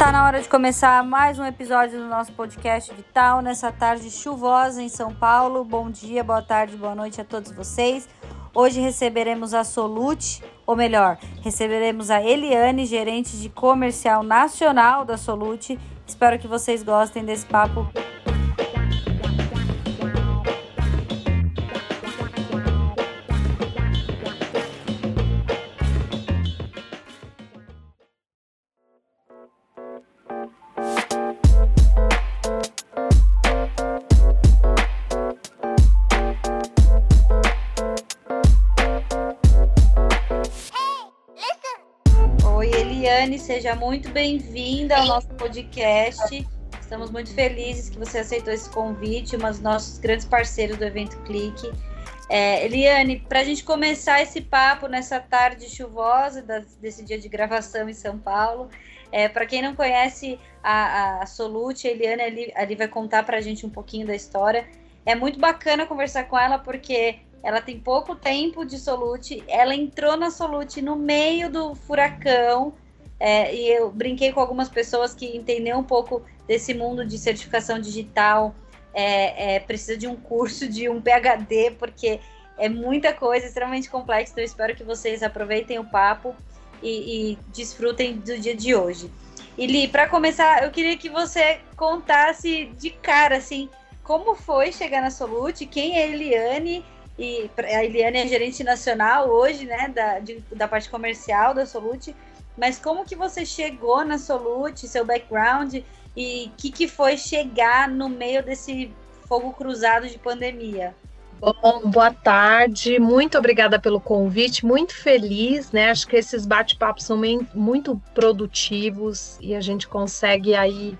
Tá na hora de começar mais um episódio do nosso podcast Vital nessa tarde chuvosa em São Paulo. Bom dia, boa tarde, boa noite a todos vocês. Hoje receberemos a Solute, ou melhor, receberemos a Eliane, gerente de comercial nacional da Solute. Espero que vocês gostem desse papo seja muito bem-vinda ao nosso podcast. Estamos muito felizes que você aceitou esse convite, um dos nossos grandes parceiros do evento Clique. É, Eliane, para a gente começar esse papo nessa tarde chuvosa desse dia de gravação em São Paulo, é, para quem não conhece a, a Solute, a Eliane ali, ali vai contar para a gente um pouquinho da história. É muito bacana conversar com ela porque ela tem pouco tempo de Solute, ela entrou na Solute no meio do furacão, é, e eu brinquei com algumas pessoas que entender um pouco desse mundo de certificação digital é, é, precisa de um curso de um PhD, porque é muita coisa, extremamente complexa. Então, espero que vocês aproveitem o papo e, e desfrutem do dia de hoje. E Li, para começar, eu queria que você contasse de cara, assim, como foi chegar na Solute, quem é a Eliane, e a Eliane é gerente nacional hoje, né, da, de, da parte comercial da Solute, mas como que você chegou na Solute, seu background e o que, que foi chegar no meio desse fogo cruzado de pandemia? Bom, boa tarde, muito obrigada pelo convite, muito feliz, né? Acho que esses bate-papos são muito produtivos e a gente consegue aí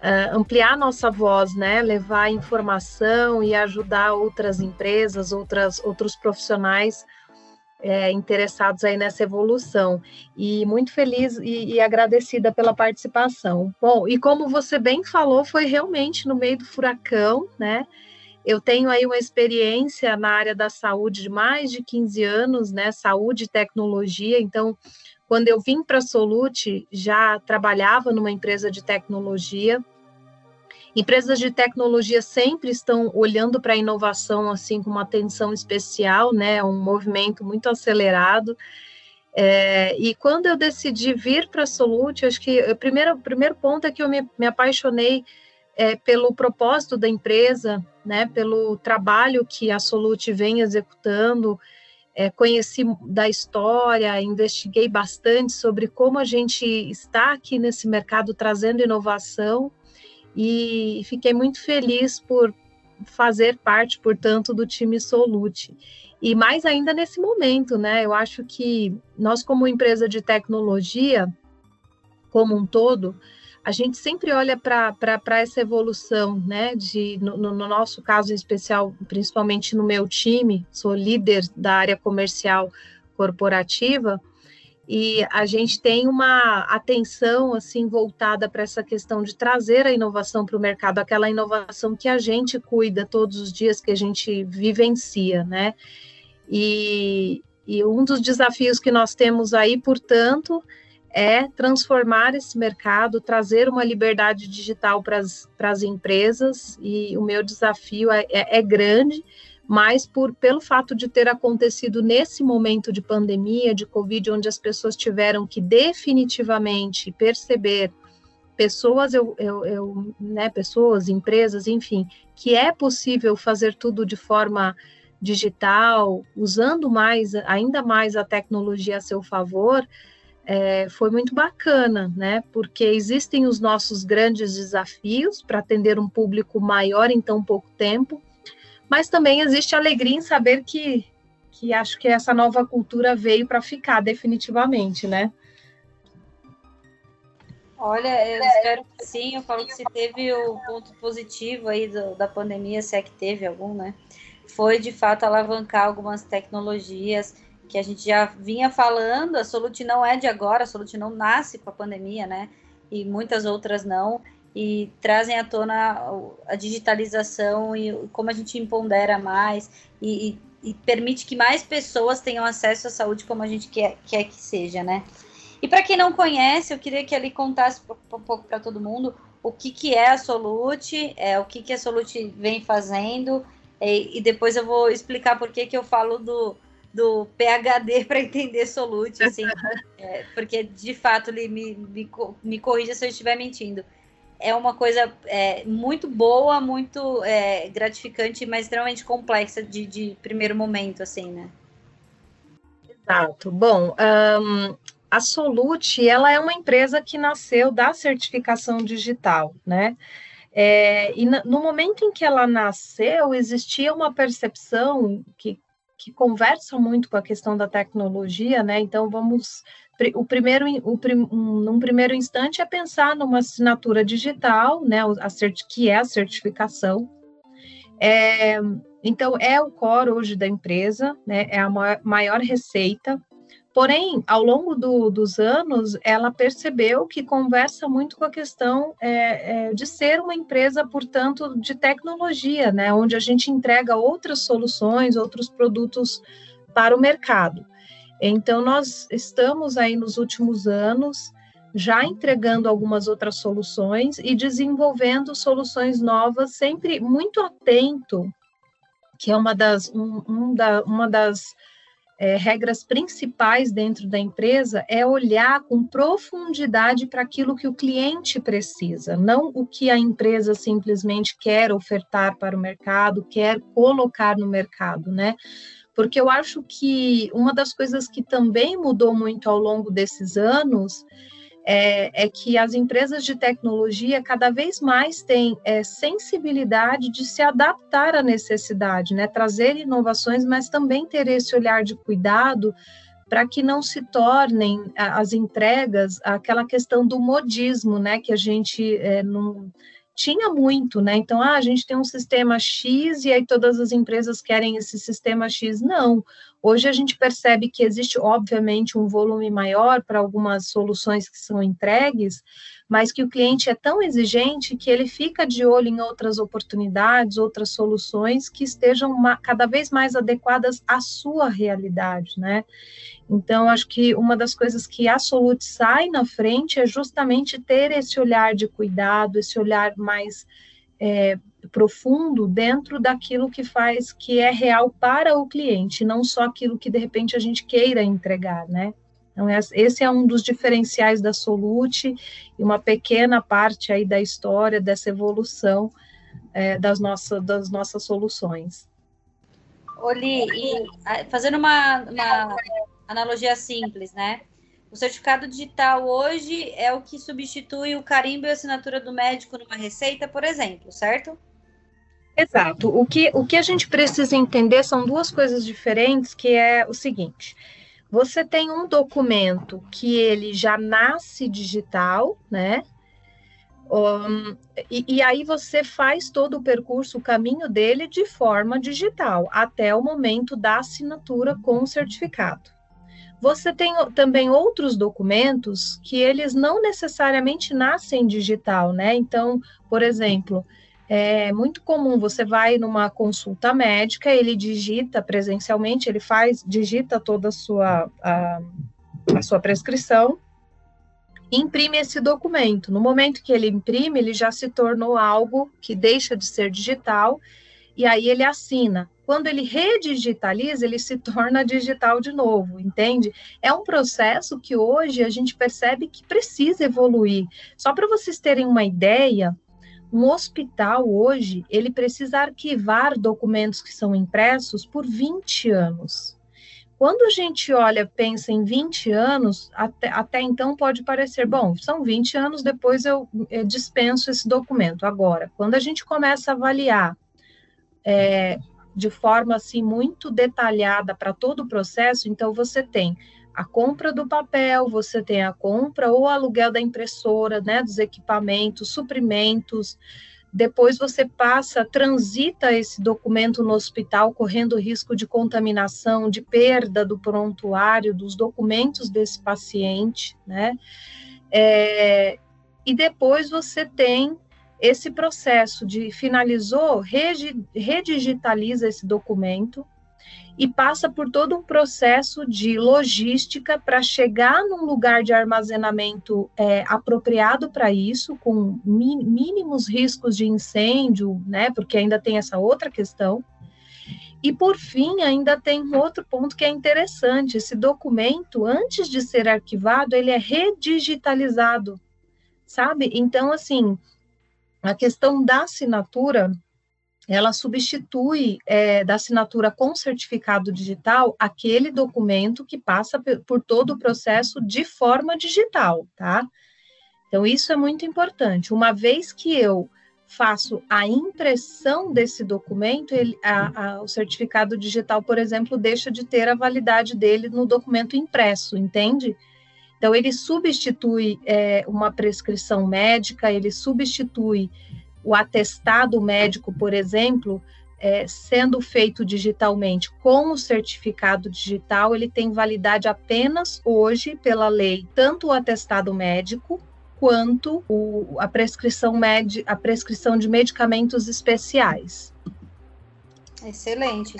uh, ampliar nossa voz, né? Levar informação e ajudar outras empresas, outras, outros profissionais é, interessados aí nessa evolução. E muito feliz e, e, agradecida pela participação. Bom, e como você bem falou, foi realmente no meio do furacão, né? Eu tenho aí uma experiência na área da saúde de mais de 15 anos, né? Saúde e tecnologia. Então, quando eu vim para a Solute, já trabalhava numa empresa de tecnologia Empresas de tecnologia sempre estão olhando para a inovação assim com uma atenção especial, né? É um movimento muito acelerado. É, e quando eu decidi vir para a Solute, acho que o primeiro, primeiro ponto é que eu me, me apaixonei é, pelo propósito da empresa, né, pelo trabalho que a Solute vem executando, é, conheci da história, investiguei bastante sobre como a gente está aqui nesse mercado trazendo inovação e fiquei muito feliz por fazer parte, portanto, do time Solute. E mais ainda nesse momento, né? Eu acho que nós, como empresa de tecnologia, como um todo, a gente sempre olha para essa evolução, né? De, no, no, nosso caso em especial, principalmente no meu time, sou líder da área comercial corporativa, e a gente tem uma atenção assim voltada para essa questão de trazer a inovação para o mercado, aquela inovação que a gente cuida todos os dias, que a gente vivencia, né? E, e um dos desafios que nós temos aí, portanto, é transformar esse mercado, trazer uma liberdade digital para as empresas, e o meu desafio é, é, é grande, mas por pelo fato de ter acontecido nesse momento de pandemia, de Covid, onde as pessoas tiveram que definitivamente perceber pessoas, eu, eu, eu, né, pessoas, empresas, enfim, que é possível fazer tudo de forma digital, usando mais, ainda mais a tecnologia a seu favor, é, foi muito bacana, né? Porque existem os nossos grandes desafios para atender um público maior em tão pouco tempo, mas também existe alegria em saber que, que acho que essa nova cultura veio para ficar definitivamente, né? Olha, eu espero que sim. Eu falo que se teve o ponto positivo aí do, da pandemia, se é que teve algum, né? Foi de fato alavancar algumas tecnologias que a gente já vinha falando. A Solute não é de agora, a Solute não nasce com a pandemia, né? E muitas outras não e trazem à tona a digitalização e como a gente empodera mais e, e, e, permite que mais pessoas tenham acesso à saúde como a gente quer, quer que seja, né? E para quem não conhece, eu queria que ele contasse um pouco para todo mundo o que, que é a Solute, é, o que, que a Solute vem fazendo, e, e depois eu vou explicar por que, que eu falo do, do PHD para entender Solute, assim, é, porque de fato ele me, me, me corrija se eu estiver mentindo. É uma coisa é, muito boa, muito é, gratificante, mas extremamente complexa de, de primeiro momento, assim, né? Exato. Bom, um, a Solute, ela é uma empresa que nasceu da certificação digital, né? É, e no momento em que ela nasceu, existia uma percepção que que conversam muito com a questão da tecnologia, né? Então vamos o primeiro o prim, um, num primeiro instante é pensar numa assinatura digital, né? A que é a certificação. É, então é o core hoje da empresa, né? É a maior, maior receita Porém, ao longo do, dos anos, ela percebeu que conversa muito com a questão é, é, de ser uma empresa, portanto, de tecnologia, né, onde a gente entrega outras soluções, outros produtos para o mercado. Então, nós estamos aí nos últimos anos já entregando algumas outras soluções e desenvolvendo soluções novas, sempre muito atento, que é uma das, um, um da, uma das é, regras principais dentro da empresa é olhar com profundidade para aquilo que o cliente precisa, não o que a empresa simplesmente quer ofertar para o mercado, quer colocar no mercado, né? Porque eu acho que uma das coisas que também mudou muito ao longo desses anos é, é, que as empresas de tecnologia cada vez mais têm é, sensibilidade de se adaptar à necessidade, né? trazer inovações, mas também ter esse olhar de cuidado para que não se tornem as entregas aquela questão do modismo, né? que a gente é, não tinha muito, né? Então, ah, a gente tem um sistema X e aí todas as empresas querem esse sistema X. Não. Hoje a gente percebe que existe, obviamente, um volume maior para algumas soluções que são entregues, mas que o cliente é tão exigente que ele fica de olho em outras oportunidades, outras soluções que estejam cada vez mais adequadas à sua realidade, né? Então, acho que uma das coisas que a Solute sai na frente é justamente ter esse olhar de cuidado, esse olhar mais é, profundo dentro daquilo que faz, que é real para o cliente, não só aquilo que de repente a gente queira entregar, né? Então, esse é um dos diferenciais da Solute e uma pequena parte aí da história dessa evolução é, das, nossas, das nossas soluções. Oli, e fazendo uma, uma analogia simples, né? O certificado digital hoje é o que substitui o carimbo e a assinatura do médico numa receita, por exemplo, certo? Exato. O que, o que a gente precisa entender são duas coisas diferentes, que é o seguinte. Você tem um documento que ele já nasce digital, né? Um, e, e, aí você faz todo o percurso, o caminho dele de forma digital, até o momento da assinatura com o certificado. Você tem também outros documentos que eles não necessariamente nascem digital, né? Então, por exemplo, é muito comum você vai numa consulta médica, ele digita presencialmente, ele faz, digita toda a sua, a, a sua prescrição, imprime esse documento. No momento que ele imprime, ele já se tornou algo que deixa de ser digital e aí ele assina. Quando ele redigitaliza, ele se torna digital de novo, entende? É um processo que hoje a gente percebe que precisa evoluir. Só para vocês terem uma ideia, um hospital hoje, ele precisa arquivar documentos que são impressos por 20 anos. Quando a gente olha, pensa em 20 anos, até, até então pode parecer, bom, são 20 anos, depois eu, eu dispenso esse documento. Agora, quando a gente começa a avaliar é, de forma assim muito detalhada para todo o processo, então você tem a compra do papel, você tem a compra ou aluguel da impressora, né, dos equipamentos, suprimentos. Depois você passa, transita esse documento no hospital, correndo risco de contaminação, de perda do prontuário, dos documentos desse paciente, né? É, e depois você tem esse processo de finalizou, redigitaliza esse documento, e passa por todo um processo de logística para chegar num lugar de armazenamento é, apropriado para isso, com mínimos riscos de incêndio, né? Porque ainda tem essa outra questão. E por fim, ainda tem um outro ponto que é interessante: esse documento, antes de ser arquivado, ele é redigitalizado, sabe? Então, assim, a questão da assinatura ela substitui é, da assinatura com certificado digital aquele documento que passa por todo o processo de forma digital, tá? Então, isso é muito importante. Uma vez que eu faço a impressão desse documento, ele, a, a, o certificado digital, por exemplo, deixa de ter a validade dele no documento impresso, entende? Então, ele substitui é, uma prescrição médica, ele substitui o atestado médico, por exemplo, é, sendo feito digitalmente com o certificado digital, ele tem validade apenas hoje pela lei, tanto o atestado médico quanto o, a prescrição med, a prescrição de medicamentos especiais. Excelente,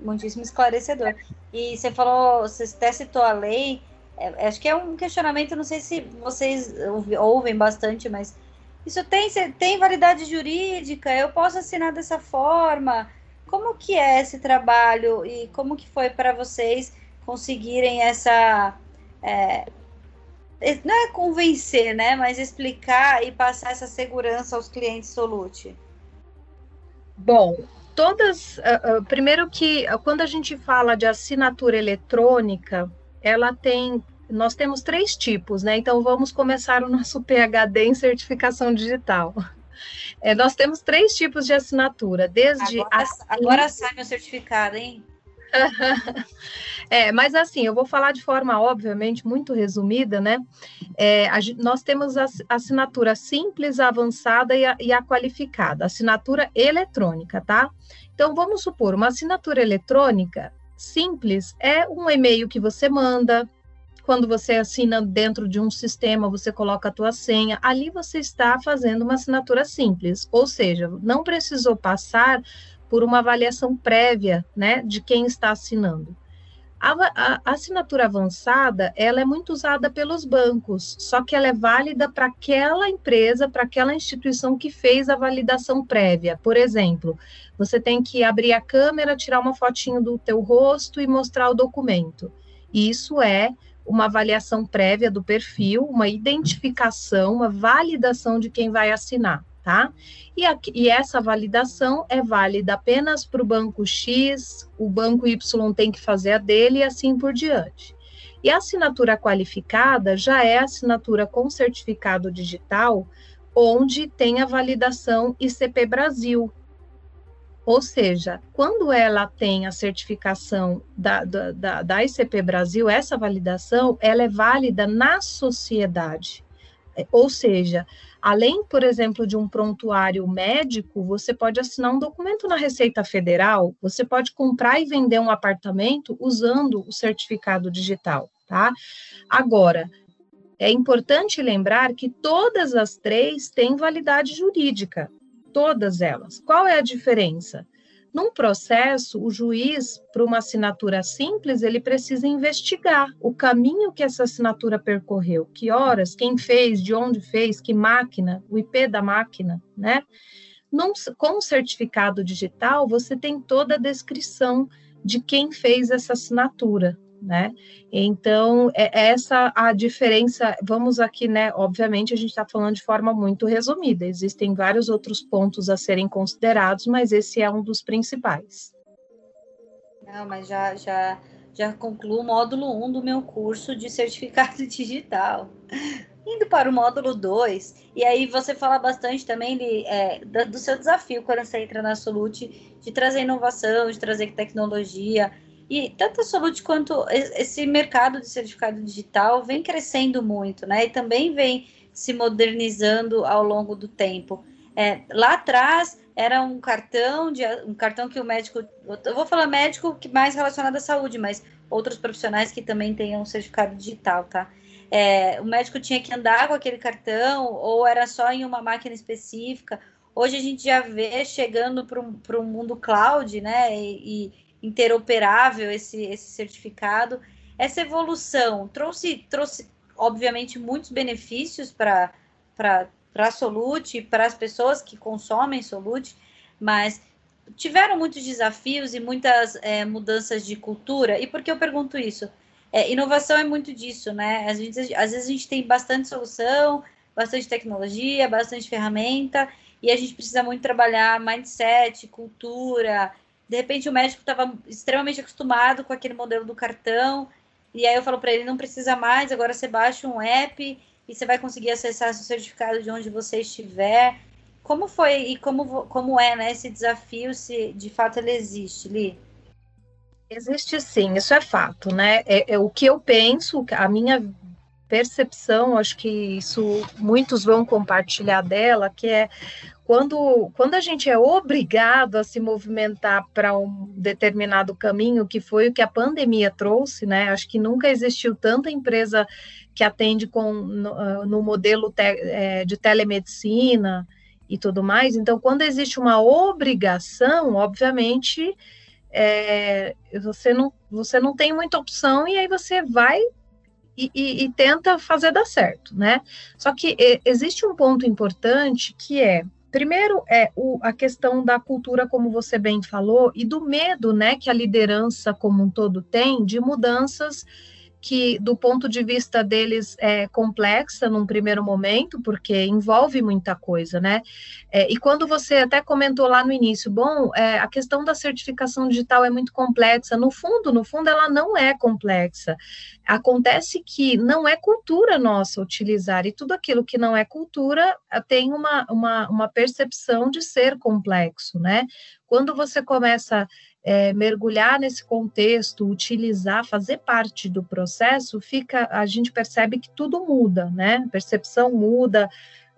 muitíssimo esclarecedor. E você falou, você até citou a lei, é, acho que é um questionamento, não sei se vocês ouvem bastante, mas isso tem, tem validade jurídica? Eu posso assinar dessa forma? Como que é esse trabalho e como que foi para vocês conseguirem essa é, não é convencer, né, mas explicar e passar essa segurança aos clientes Solute? Bom, todas, uh, uh, primeiro que uh, quando a gente fala de assinatura eletrônica, ela tem nós temos três tipos, né? Então vamos começar o nosso PhD em certificação digital. É, nós temos três tipos de assinatura, desde agora, agora sai meu certificado, hein? é, mas assim, eu vou falar de forma, obviamente, muito resumida, né? É, a, nós temos a assinatura simples, a avançada e a, e a qualificada, assinatura eletrônica, tá? Então, vamos supor, uma assinatura eletrônica simples é um e-mail que você manda, quando você assina dentro de um sistema, você coloca a tua senha, ali você está fazendo uma assinatura simples, ou seja, não precisou passar por uma avaliação prévia, né, de quem está assinando. A, a, assinatura avançada, ela é muito usada pelos bancos, só que ela é válida para aquela empresa, para aquela instituição que fez a validação prévia. Por exemplo, você tem que abrir a câmera, tirar uma fotinho do teu rosto e mostrar o documento. Isso é uma avaliação prévia do perfil, uma identificação, uma validação de quem vai assinar, tá? E, e essa validação é válida apenas para o banco X, o banco Y tem que fazer a dele e assim por diante. E a assinatura qualificada já é assinatura com certificado digital, onde tem a validação ICP Brasil, ou seja, quando ela tem a certificação da, da, da, da ICP Brasil, essa validação, ela é válida na sociedade. É, ou seja, além, por exemplo, de um prontuário médico, você pode assinar um documento na Receita Federal, você pode comprar e vender um apartamento usando o certificado digital, tá? Agora, é importante lembrar que todas as três têm validade jurídica todas elas. Qual é a diferença? Num processo, o juiz, para uma assinatura simples, ele precisa investigar o caminho que essa assinatura percorreu, que horas, quem fez, de onde fez, que máquina, o IP da máquina, né? Num, com o certificado digital, você tem toda a descrição de quem fez essa assinatura, né? Então, é, é essa a diferença. Vamos aqui, né? Obviamente, a gente está falando de forma muito resumida. Existem vários outros pontos a serem considerados, mas esse é um dos principais. Não, mas já, já, já concluo o módulo 1 um do meu curso de certificado digital. Indo para o módulo 2, e aí você fala bastante também é, do seu desafio quando você entra na Solute, de trazer inovação, de trazer tecnologia, e tanto a Solute quanto esse mercado de certificado digital vem crescendo muito, né? E também vem se modernizando ao longo do tempo. É, lá atrás era um cartão de um cartão que o médico, eu vou falar médico que mais relacionado à saúde, mas outros profissionais que também tenham certificado digital, tá? É, o médico tinha que andar com aquele cartão ou era só em uma máquina específica. Hoje a gente já vê chegando para um mundo cloud, né? E, interoperável esse, esse certificado. Essa evolução trouxe, trouxe obviamente, muitos benefícios para a Solute para as pessoas que consomem Solute, mas tiveram muitos desafios e muitas é, mudanças de cultura. E por que eu pergunto isso? É, inovação é muito disso, né? Às vezes, às vezes a gente tem bastante solução, bastante tecnologia, bastante ferramenta, e a gente precisa muito trabalhar mindset, cultura. De repente o médico estava extremamente acostumado com aquele modelo do cartão, e aí eu falo para ele, não precisa mais, agora você baixa um app e você vai conseguir acessar seu certificado de onde você estiver. Como foi e como, como é né, esse desafio, se de fato ele existe, Li? Existe sim, isso é fato, né? É, é, o que eu penso, a minha percepção, acho que isso muitos vão compartilhar dela, que é quando, quando a gente é obrigado a se movimentar para um determinado caminho, que foi o que a pandemia trouxe, né? Acho que nunca existiu tanta empresa que atende com, no, ah, no modelo te, é, de telemedicina e tudo mais. Então, quando existe uma obrigação, obviamente, é, você, não, você não tem muita opção e aí você vai e, e, e tenta fazer dar certo, né? Só que e, existe um ponto importante que é Primeiro é o, a questão da cultura, como você bem falou, e do medo né, que a liderança como um todo tem de mudanças que, do ponto de vista deles, é complexa num primeiro momento, porque envolve muita coisa, né? É, e quando você até comentou lá no início, bom, é, a questão da certificação digital é muito complexa. No fundo, no fundo, ela não é complexa. Acontece que não é cultura nossa utilizar, e tudo aquilo que não é cultura tem uma, uma, uma percepção de ser complexo, né? Quando você começa é, mergulhar nesse contexto, utilizar, fazer parte do processo, fica, a gente percebe que tudo muda, né? A percepção muda,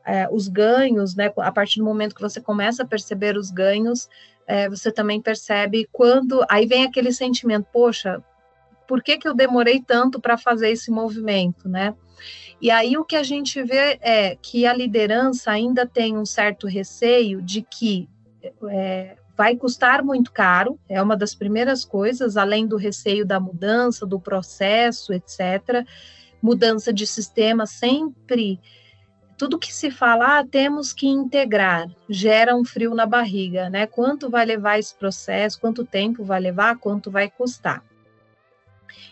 é, os ganhos, né? A partir do momento que você começa a perceber os ganhos, é, você também percebe quando. Aí vem aquele sentimento, poxa, por que, que eu demorei tanto para fazer esse movimento, né? E aí o que a gente vê é que a liderança ainda tem um certo receio de que é, vai custar muito caro, é uma das primeiras coisas, além do receio da mudança, do processo, etc. Mudança de sistema sempre. Tudo que se fala, ah, temos que integrar, gera um frio na barriga, né? Quanto vai levar esse processo, quanto tempo vai levar, quanto vai custar.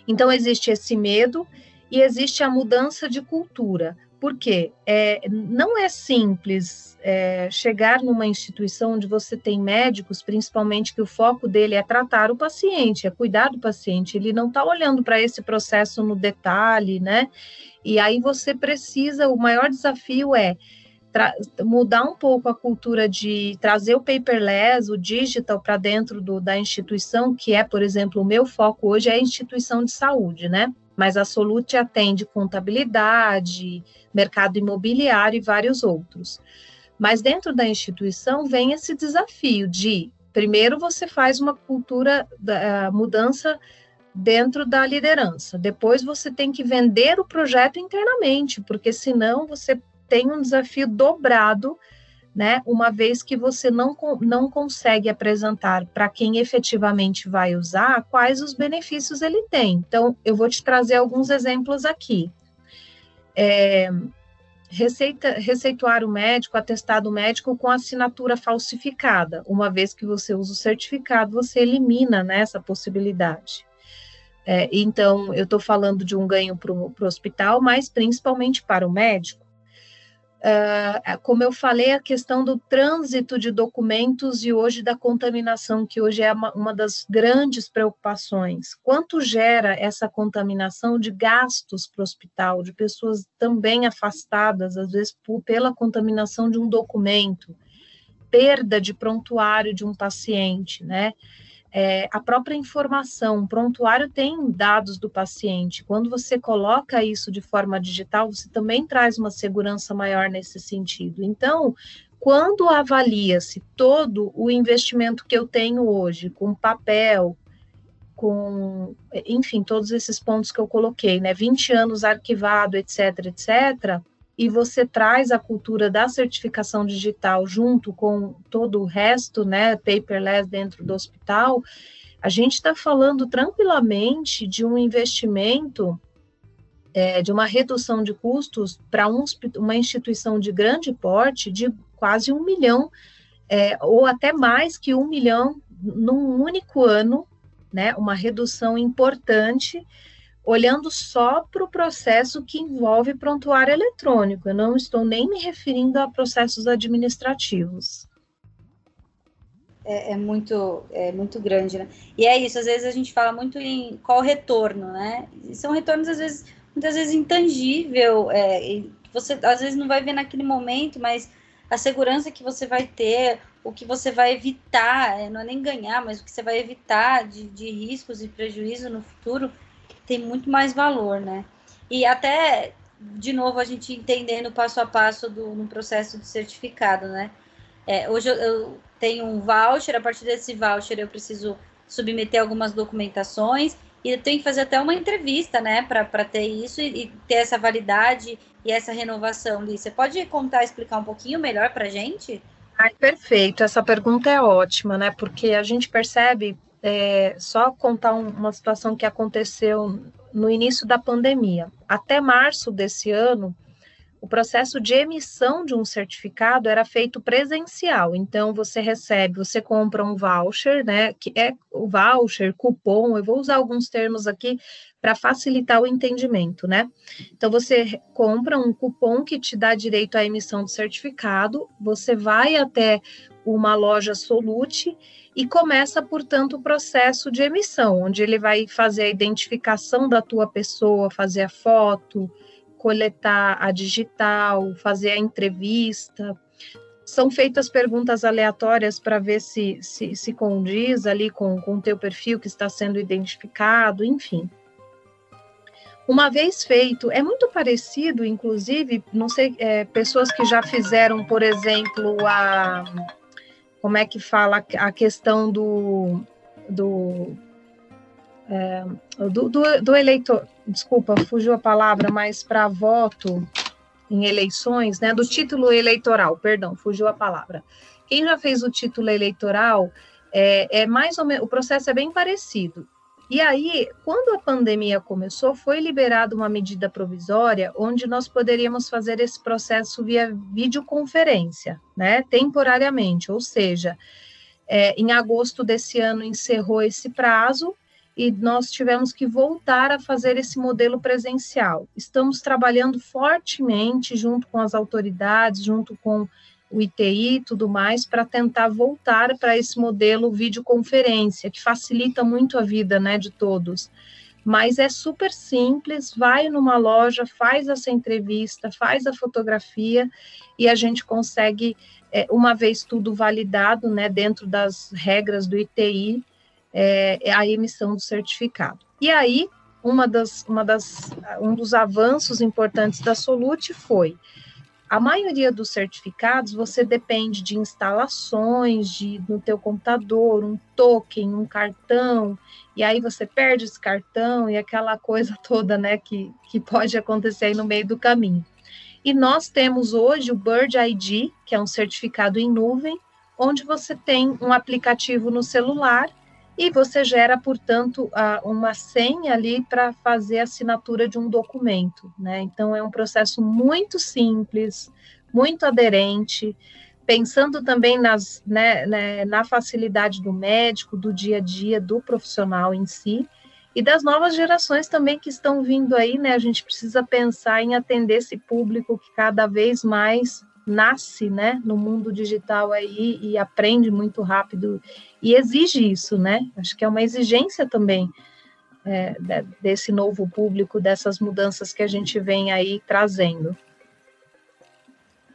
Então, existe esse medo e existe a mudança de cultura. Porque é, não é simples é, chegar numa instituição onde você tem médicos, principalmente que o foco dele é tratar o paciente, é cuidar do paciente, ele não está olhando para esse processo no detalhe, né? E aí você precisa, o maior desafio é mudar um pouco a cultura de trazer o paperless, o digital para dentro do, da instituição, que é, por exemplo, o meu foco hoje é a instituição de saúde, né? Mas a Solute atende contabilidade, mercado imobiliário e vários outros. Mas dentro da instituição vem esse desafio de, primeiro, você faz uma cultura da mudança dentro da liderança, depois você tem que vender o projeto internamente, porque senão você tem um desafio dobrado né? Uma vez que você não, não consegue apresentar para quem efetivamente vai usar quais os benefícios ele tem. Então, eu vou te trazer alguns exemplos aqui. É, receita, receituário médico, atestado médico com assinatura falsificada. Uma vez que você usa o certificado, você elimina né, essa possibilidade. É, então, eu estou falando de um ganho para o hospital, mas principalmente para o médico Uh, como eu falei, a questão do trânsito de documentos e hoje da contaminação, que hoje é uma, uma, das grandes preocupações. Quanto gera essa contaminação de gastos para o hospital, de pessoas também afastadas, às vezes por, pela contaminação de um documento, perda de prontuário de um paciente, né? É, a própria informação, o prontuário tem dados do paciente. Quando você coloca isso de forma digital, você também traz uma segurança maior nesse sentido. Então, quando avalia-se todo o investimento que eu tenho hoje, com papel, com, enfim, todos esses pontos que eu coloquei, né, 20 anos arquivado, etc, etc, e você traz a cultura da certificação digital junto com todo o resto, né, paperless dentro do hospital, a gente está falando tranquilamente de um investimento, é, de uma redução de custos para um, uma instituição de grande porte de quase um milhão, é, ou até mais que um milhão num único ano, né? Uma redução importante olhando só para o processo que envolve prontuário eletrônico. Eu não estou nem me referindo a processos administrativos. É, é, muito, é muito grande, né? E é isso, às vezes a gente fala muito em qual retorno, né? E são retornos, às vezes, muitas vezes intangível, é, você às vezes não vai ver naquele momento, mas a segurança que você vai ter, o que você vai evitar, é, não é nem ganhar, mas o que você vai evitar de, de riscos e prejuízo no futuro, tem muito mais valor, né? E até, de novo, a gente entendendo passo a passo do, no processo de certificado, né? É, hoje eu, eu, tenho um voucher, a partir desse voucher eu preciso submeter algumas documentações e eu tenho que fazer até uma entrevista, né, para ter isso e, e, ter essa validade e essa renovação. Li. Você pode contar, explicar um pouquinho melhor para gente? Ai, perfeito, essa pergunta é ótima, né, porque a gente percebe é, só contar um, uma situação que aconteceu no início da pandemia. Até março desse ano, o processo de emissão de um certificado era feito presencial. Então, você recebe, você compra um voucher, né? Que é o voucher, cupom, eu vou usar alguns termos aqui para facilitar o entendimento, né? Então, você compra um cupom que te dá direito à emissão do certificado, você vai até uma loja Solute e começa, portanto, o processo de emissão, onde ele vai fazer a identificação da tua pessoa, fazer a foto, coletar a digital, fazer a entrevista. São feitas perguntas aleatórias para ver se, se, se condiz ali com o teu perfil que está sendo identificado, enfim. Uma vez feito, é muito parecido, inclusive, não sei, é, pessoas que já fizeram, por exemplo, a como é que fala a questão do, do, é, do, do, do, eleitor, desculpa, fugiu a palavra, mas para voto em eleições, né, do título eleitoral, perdão, fugiu a palavra. Quem já fez o título eleitoral, é, é mais ou menos, o processo é bem parecido. E aí, quando a pandemia começou, foi liberada uma medida provisória onde nós poderíamos fazer esse processo via videoconferência, né, temporariamente, ou seja, é, em agosto desse ano encerrou esse prazo e nós tivemos que voltar a fazer esse modelo presencial. Estamos trabalhando fortemente junto com as autoridades, junto com o ITI e tudo mais, para tentar voltar para esse modelo videoconferência, que facilita muito a vida né, de todos. Mas é super simples, vai numa loja, faz essa entrevista, faz a fotografia e a gente consegue, é, uma vez tudo validado, né, dentro das regras do ITI, é, é a emissão do certificado. E aí, uma das, uma das, um dos avanços importantes da Solute foi a maioria dos certificados você depende de instalações de, no teu computador, um token, um cartão, e aí você perde esse cartão e aquela coisa toda, né, que, que pode acontecer aí no meio do caminho. E nós temos hoje o Bird ID, que é um certificado em nuvem, onde você tem um aplicativo no celular e você gera, portanto, uma senha ali para fazer a assinatura de um documento, né? Então é um processo muito simples, muito aderente, pensando também nas, né, né, na facilidade do médico, do dia a dia, do profissional em si, e das novas gerações também que estão vindo aí, né? A gente precisa pensar em atender esse público que cada vez mais nasce, né, no mundo digital aí e aprende muito rápido e exige isso, né? Acho que é uma exigência também é, desse novo público, dessas mudanças que a gente vem aí trazendo.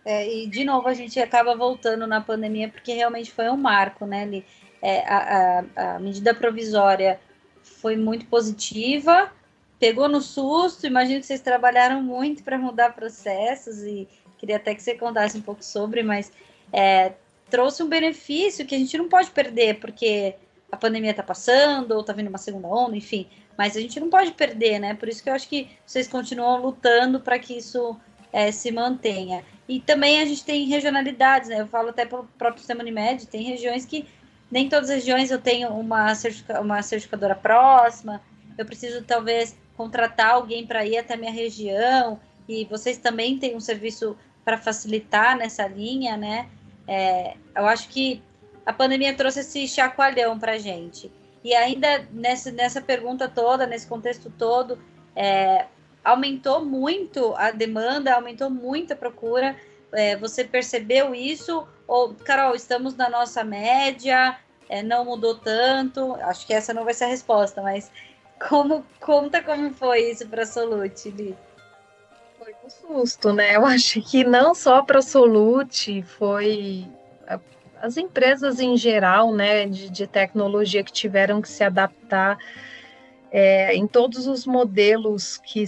É, e de novo a gente acaba voltando na pandemia porque realmente foi um marco, né? É, a, a, a medida provisória foi muito positiva, pegou no susto. Imagino que vocês trabalharam muito para mudar processos e queria até que você contasse um pouco sobre, mas é, trouxe um benefício que a gente não pode perder, porque a pandemia está passando, ou está vindo uma segunda onda, enfim, mas a gente não pode perder, né? Por isso que eu acho que vocês continuam lutando para que isso é, se mantenha. E também a gente tem regionalidades, né? Eu falo até pelo próprio sistema Unimed, tem regiões que nem todas as regiões eu tenho uma, certifica, uma certificadora próxima, eu preciso talvez contratar alguém para ir até a minha região, e vocês também têm um serviço para facilitar nessa linha, né? É, eu acho que a pandemia trouxe esse chacoalhão para a gente. E ainda nessa, nessa pergunta toda, nesse contexto todo, é, aumentou muito a demanda, aumentou muito a procura. É, você percebeu isso? Ou, Carol, estamos na nossa média, é, não mudou tanto? Acho que essa não vai ser a resposta, mas como conta como foi isso para a Solute, Li? Um susto, né? Eu acho que não só para a Solute, foi as empresas em geral, né, de, de tecnologia que tiveram que se adaptar é, em todos os modelos que,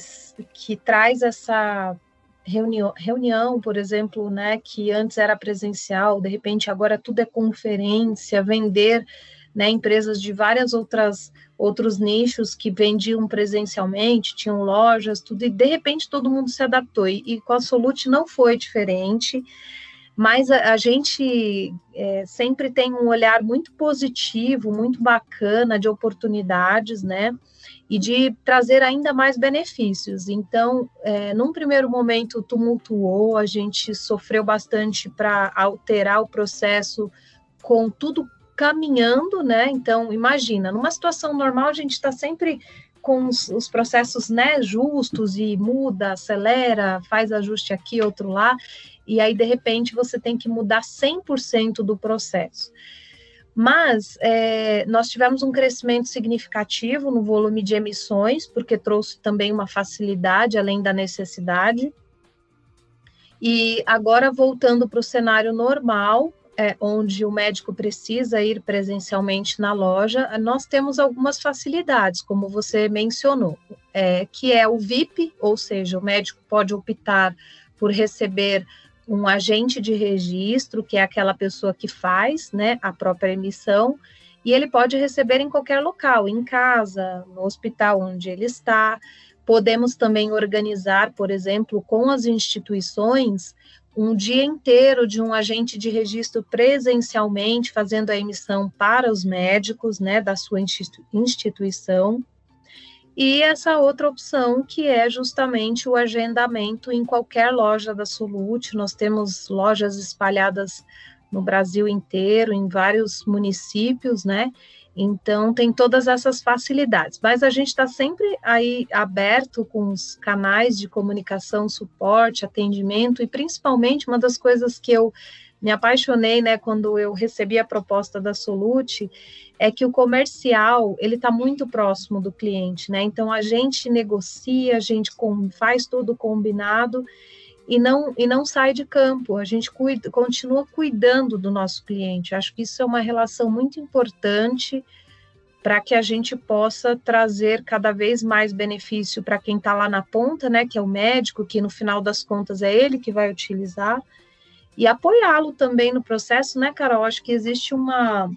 que traz essa reunião, reunião, por exemplo, né, que antes era presencial, de repente agora tudo é conferência, vender, né, empresas de várias outras outros nichos que vendiam presencialmente, tinham lojas, tudo, e de repente todo mundo se adaptou, e, e com a Solute não foi diferente, mas a, a gente é, sempre tem um olhar muito positivo, muito bacana de oportunidades, né? E de trazer ainda mais benefícios. Então, é, num primeiro momento tumultuou, a gente sofreu bastante para alterar o processo com tudo caminhando, né? Então, imagina, numa situação normal, a gente está sempre com os, os, processos né, justos e muda, acelera, faz ajuste aqui, outro lá e aí de repente você tem que mudar 100% do processo. Mas é, nós tivemos um crescimento significativo no volume de emissões, porque trouxe também uma facilidade além da necessidade. E agora, voltando para o cenário normal, é, onde o médico precisa ir presencialmente na loja, nós temos algumas facilidades, como você mencionou, é, que é o VIP, ou seja, o médico pode optar por receber um agente de registro, que é aquela pessoa que faz né, a própria emissão, e ele pode receber em qualquer local, em casa, no hospital onde ele está. Podemos também organizar, por exemplo, com as instituições, um dia inteiro de um agente de registro presencialmente fazendo a emissão para os médicos né, da sua instituição. E essa outra opção, que é justamente o agendamento em qualquer loja da Solute. Nós temos lojas espalhadas no Brasil inteiro, em vários municípios, né? Então, tem todas essas facilidades. Mas a gente está sempre aí aberto com os canais de comunicação, suporte, atendimento, e principalmente uma das coisas que eu me apaixonei, né, quando eu recebi a proposta da Solute, é que o comercial ele está muito próximo do cliente, né? Então a gente negocia, a gente faz tudo combinado e não e não sai de campo. A gente cuida, continua cuidando do nosso cliente. Acho que isso é uma relação muito importante para que a gente possa trazer cada vez mais benefício para quem está lá na ponta, né? Que é o médico, que no final das contas é ele que vai utilizar e apoiá-lo também no processo, né, Carol? Acho que existe uma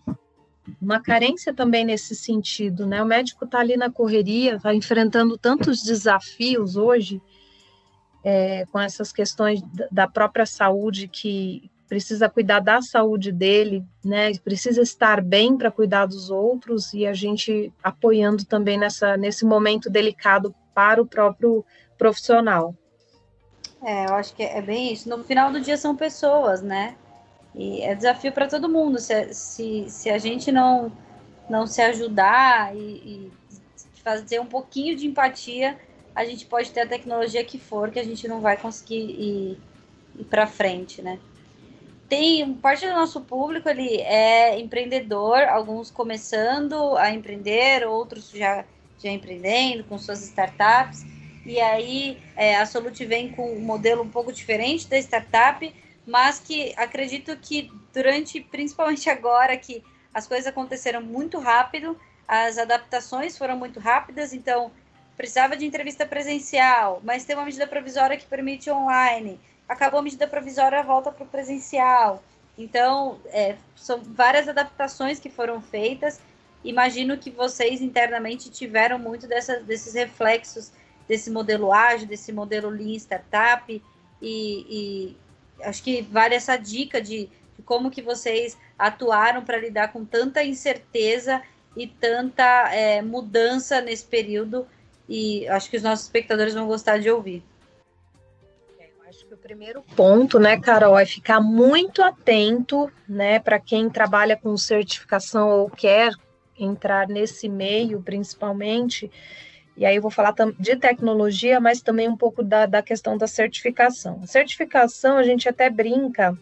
uma carência também nesse sentido, né? O médico está ali na correria, está enfrentando tantos desafios hoje é, com essas questões da própria saúde que precisa cuidar da saúde dele, né? Precisa estar bem para cuidar dos outros e a gente apoiando também nessa nesse momento delicado para o próprio profissional. É, eu acho que é bem isso. No final do dia são pessoas, né? E é desafio para todo mundo. Se, se, se a gente não, não se ajudar e, e, fazer um pouquinho de empatia, a gente pode ter a tecnologia que for, que a gente não vai conseguir ir, ir para frente, né? Tem parte do nosso público, ele é empreendedor, alguns começando a empreender, outros já, já empreendendo com suas startups. E aí é, a Solute vem com um modelo um pouco diferente da startup, mas que acredito que durante, principalmente agora, que as coisas aconteceram muito rápido, as adaptações foram muito rápidas, então precisava de entrevista presencial, mas tem uma medida provisória que permite online. Acabou a medida provisória, volta para o presencial. Então, é, são várias adaptações que foram feitas. Imagino que vocês internamente tiveram muito desses reflexos desse modelo ágil, desse modelo Lean Startup, e, e acho que vale essa dica de, de como que vocês atuaram para lidar com tanta incerteza e tanta é, mudança nesse período e acho que os nossos espectadores vão gostar de ouvir. É, eu acho que o primeiro ponto, né, Carol, é ficar muito atento, né, para quem trabalha com certificação ou quer entrar nesse meio, principalmente. E aí eu vou falar de tecnologia, mas também um pouco da, da questão da certificação. A certificação, a gente até brinca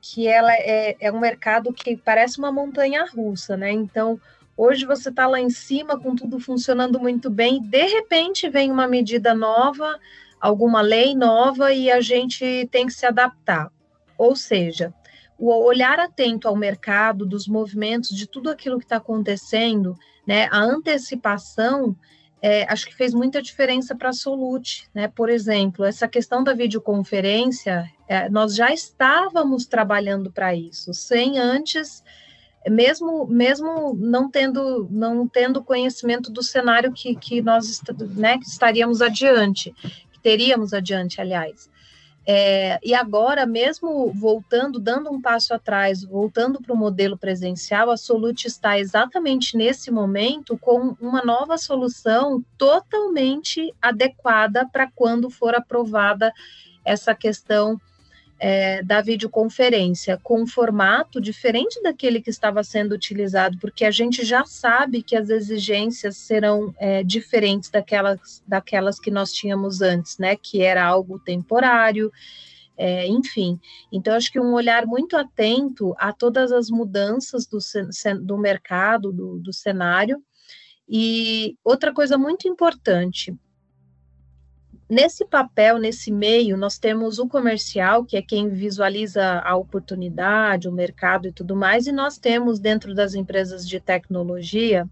que ela é, é um mercado que parece uma montanha russa, né? Então, hoje você está lá em cima com tudo funcionando muito bem, de repente vem uma medida nova, alguma lei nova e a gente tem que se adaptar. Ou seja, o olhar atento ao mercado, dos movimentos, de tudo aquilo que está acontecendo, né? A antecipação é, acho que fez muita diferença para a Solute, né? Por exemplo, essa questão da videoconferência, é, nós já estávamos trabalhando para isso, sem antes, mesmo mesmo não tendo não tendo conhecimento do cenário que, que nós né, que estaríamos adiante, que teríamos adiante, aliás. É, e agora, mesmo voltando, dando um passo atrás, voltando para o modelo presencial, a Solute está exatamente nesse momento com uma nova solução totalmente adequada para quando for aprovada essa questão é, da videoconferência com um formato diferente daquele que estava sendo utilizado, porque a gente já sabe que as exigências serão é, diferentes daquelas, daquelas que nós tínhamos antes, né? Que era algo temporário, é, enfim. Então, acho que um olhar muito atento a todas as mudanças do, do mercado, do, do cenário. E outra coisa muito importante, Nesse papel, nesse meio, nós temos o comercial, que é quem visualiza a oportunidade, o mercado e tudo mais, e nós temos dentro das empresas de tecnologia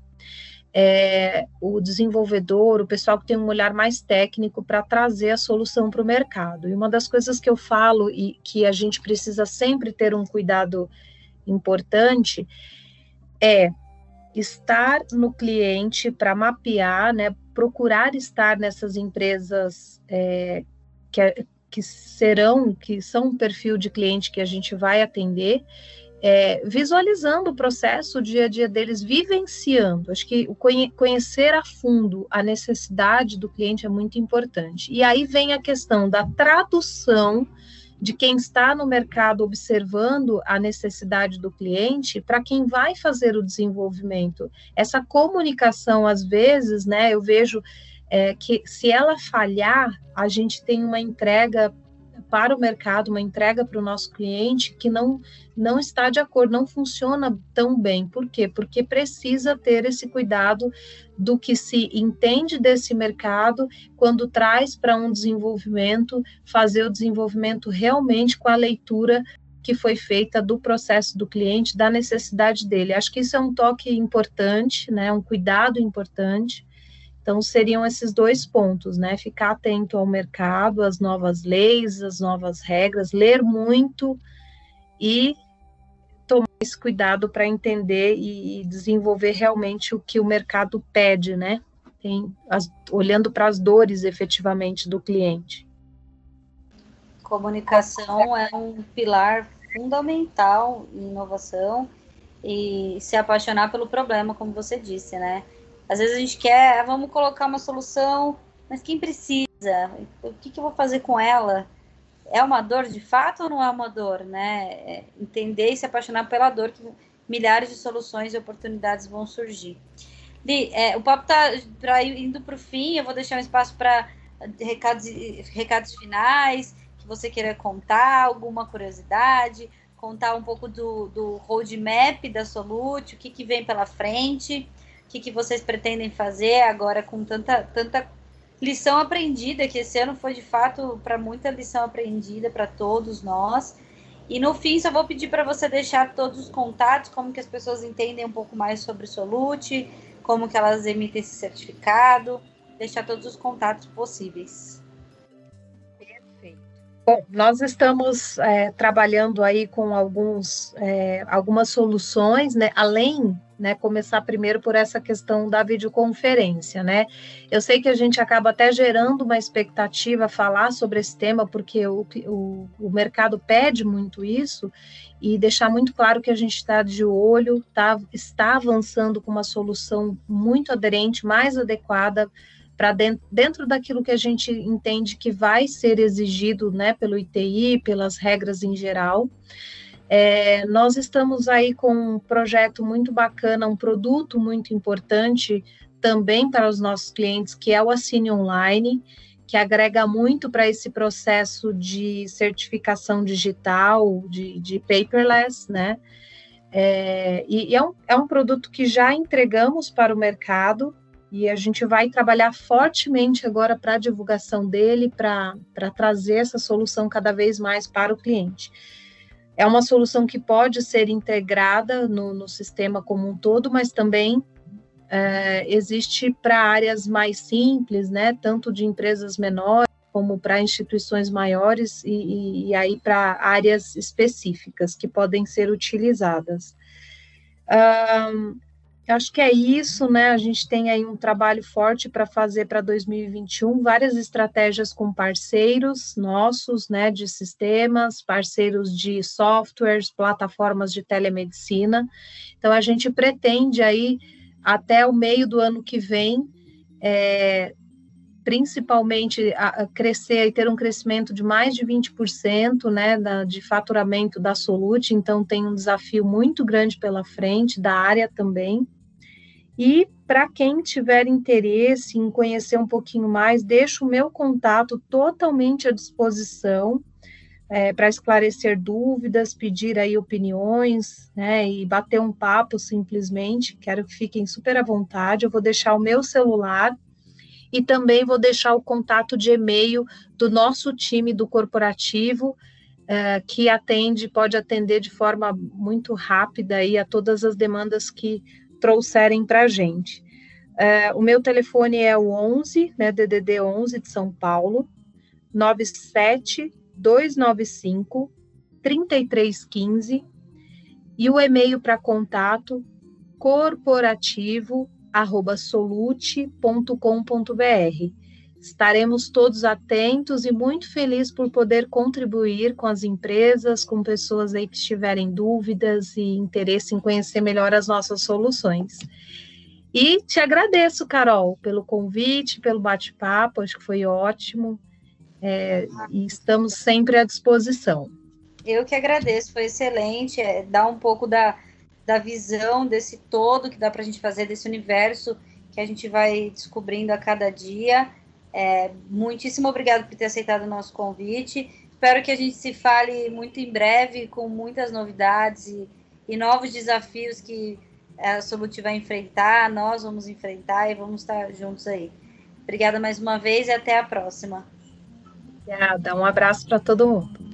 é, o desenvolvedor, o pessoal que tem um olhar mais técnico para trazer a solução para o mercado. E uma das coisas que eu falo e que a gente precisa sempre ter um cuidado importante é estar no cliente para mapear, né, procurar estar nessas empresas é, que, que serão, que são um perfil de cliente que a gente vai atender, é, visualizando o processo, o dia a dia deles, vivenciando. Acho que conhecer a fundo a necessidade do cliente é muito importante. E aí vem a questão da tradução de quem está no mercado observando a necessidade do cliente para quem vai fazer o desenvolvimento. Essa comunicação, às vezes, né, eu vejo é, que se ela falhar, a gente tem uma entrega para o mercado, uma entrega para o nosso cliente que não, não está de acordo, não funciona tão bem. Por quê? Porque precisa ter esse cuidado do que se entende desse mercado quando traz para um desenvolvimento, fazer o desenvolvimento realmente com a leitura que foi feita do processo do cliente, da necessidade dele. Acho que isso é um toque importante, né? Um cuidado importante então, seriam esses dois pontos, né? Ficar atento ao mercado, às novas leis, às novas regras, ler muito e tomar esse cuidado para entender e desenvolver realmente o que o mercado pede, né? Tem as, olhando para as dores efetivamente do cliente. Comunicação é um pilar fundamental em inovação e se apaixonar pelo problema, como você disse, né? Às vezes a gente quer, ah, vamos colocar uma solução, mas quem precisa? O que, que eu vou fazer com ela? É uma dor de fato ou não é uma dor, né? É entender e se apaixonar pela dor que milhares de soluções e oportunidades vão surgir. Li, é, o papo está indo para o fim, eu vou deixar um espaço para recados, recados finais, que você queira contar, alguma curiosidade, contar um pouco do, do roadmap da Solute, o que, que vem pela frente que, que vocês pretendem fazer agora com tanta, tanta lição aprendida, que esse ano foi de fato para muita lição aprendida para todos nós. E no fim, só vou pedir para você deixar todos os contatos, como que as pessoas entendem um pouco mais sobre o Solute, como que elas emitem esse certificado, deixar todos os contatos possíveis. Bom, nós estamos é, trabalhando aí com alguns, é, algumas soluções, né? Além, né? Começar primeiro por essa questão da videoconferência, né? Eu sei que a gente acaba até gerando uma expectativa falar sobre esse tema, porque o, o, o mercado pede muito isso, e deixar muito claro que a gente está de olho, tá, está avançando com uma solução muito aderente, mais adequada para dentro, dentro daquilo que a gente entende que vai ser exigido né, pelo ITI, pelas regras em geral. É, nós estamos aí com um projeto muito bacana, um produto muito importante também para os nossos clientes, que é o Assine Online, que agrega muito para esse processo de certificação digital, de, de paperless, né? É, e, e é, um, é um produto que já entregamos para o mercado, e a gente vai trabalhar fortemente agora para a divulgação dele, para trazer essa solução cada vez mais para o cliente. É uma solução que pode ser integrada no, no sistema como um todo, mas também é, existe para áreas mais simples, né, tanto de empresas menores como para instituições maiores e, e, e aí para áreas específicas que podem ser utilizadas. Acho que é isso, né? A gente tem aí um trabalho forte para fazer para 2021, várias estratégias com parceiros nossos, né, de sistemas, parceiros de softwares, plataformas de telemedicina. Então a gente pretende aí até o meio do ano que vem, é, principalmente a, a crescer e ter um crescimento de mais de 20% né, da, de faturamento da Solute, então tem um desafio muito grande pela frente, da área também. E para quem tiver interesse em conhecer um pouquinho mais, deixo o meu contato totalmente à disposição é, para esclarecer dúvidas, pedir aí opiniões, né, e bater um papo simplesmente. Quero que fiquem super à vontade. Eu vou deixar o meu celular e também vou deixar o contato de e-mail do nosso time do corporativo, é, que atende, pode atender de forma muito rápida aí a todas as demandas que trouxerem para a gente. É, o meu telefone é o 11, né, DDD 11 de São Paulo, 97 295 3315 e o e-mail para contato corporativo arroba solute.com.br. Estaremos todos atentos e muito felizes por poder contribuir com as empresas, com pessoas aí que estiverem dúvidas e interesse em conhecer melhor as nossas soluções. E te agradeço, Carol, pelo convite, pelo bate-papo, acho que foi ótimo. É, e estamos sempre à disposição. Eu que agradeço, foi excelente. É, dá um pouco da, da visão desse todo que dá para a gente fazer, desse universo que a gente vai descobrindo a cada dia. É, muitíssimo obrigado por ter aceitado o nosso convite. Espero que a gente se fale muito em breve com muitas novidades e, e novos desafios que a Solute vai enfrentar, nós vamos enfrentar e vamos estar juntos aí. Obrigada mais uma vez e até a próxima. Obrigada, um abraço para todo mundo.